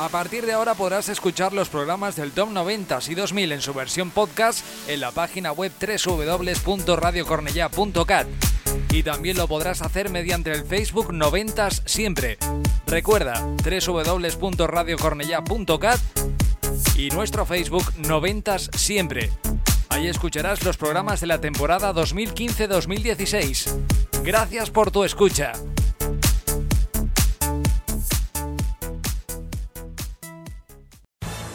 A partir de ahora podrás escuchar los programas del Top 90 y 2000 en su versión podcast en la página web www.radiocornellá.cat y también lo podrás hacer mediante el Facebook 90 siempre. Recuerda www.radiocornellá.cat y nuestro Facebook 90 siempre. Ahí escucharás los programas de la temporada 2015-2016. Gracias por tu escucha.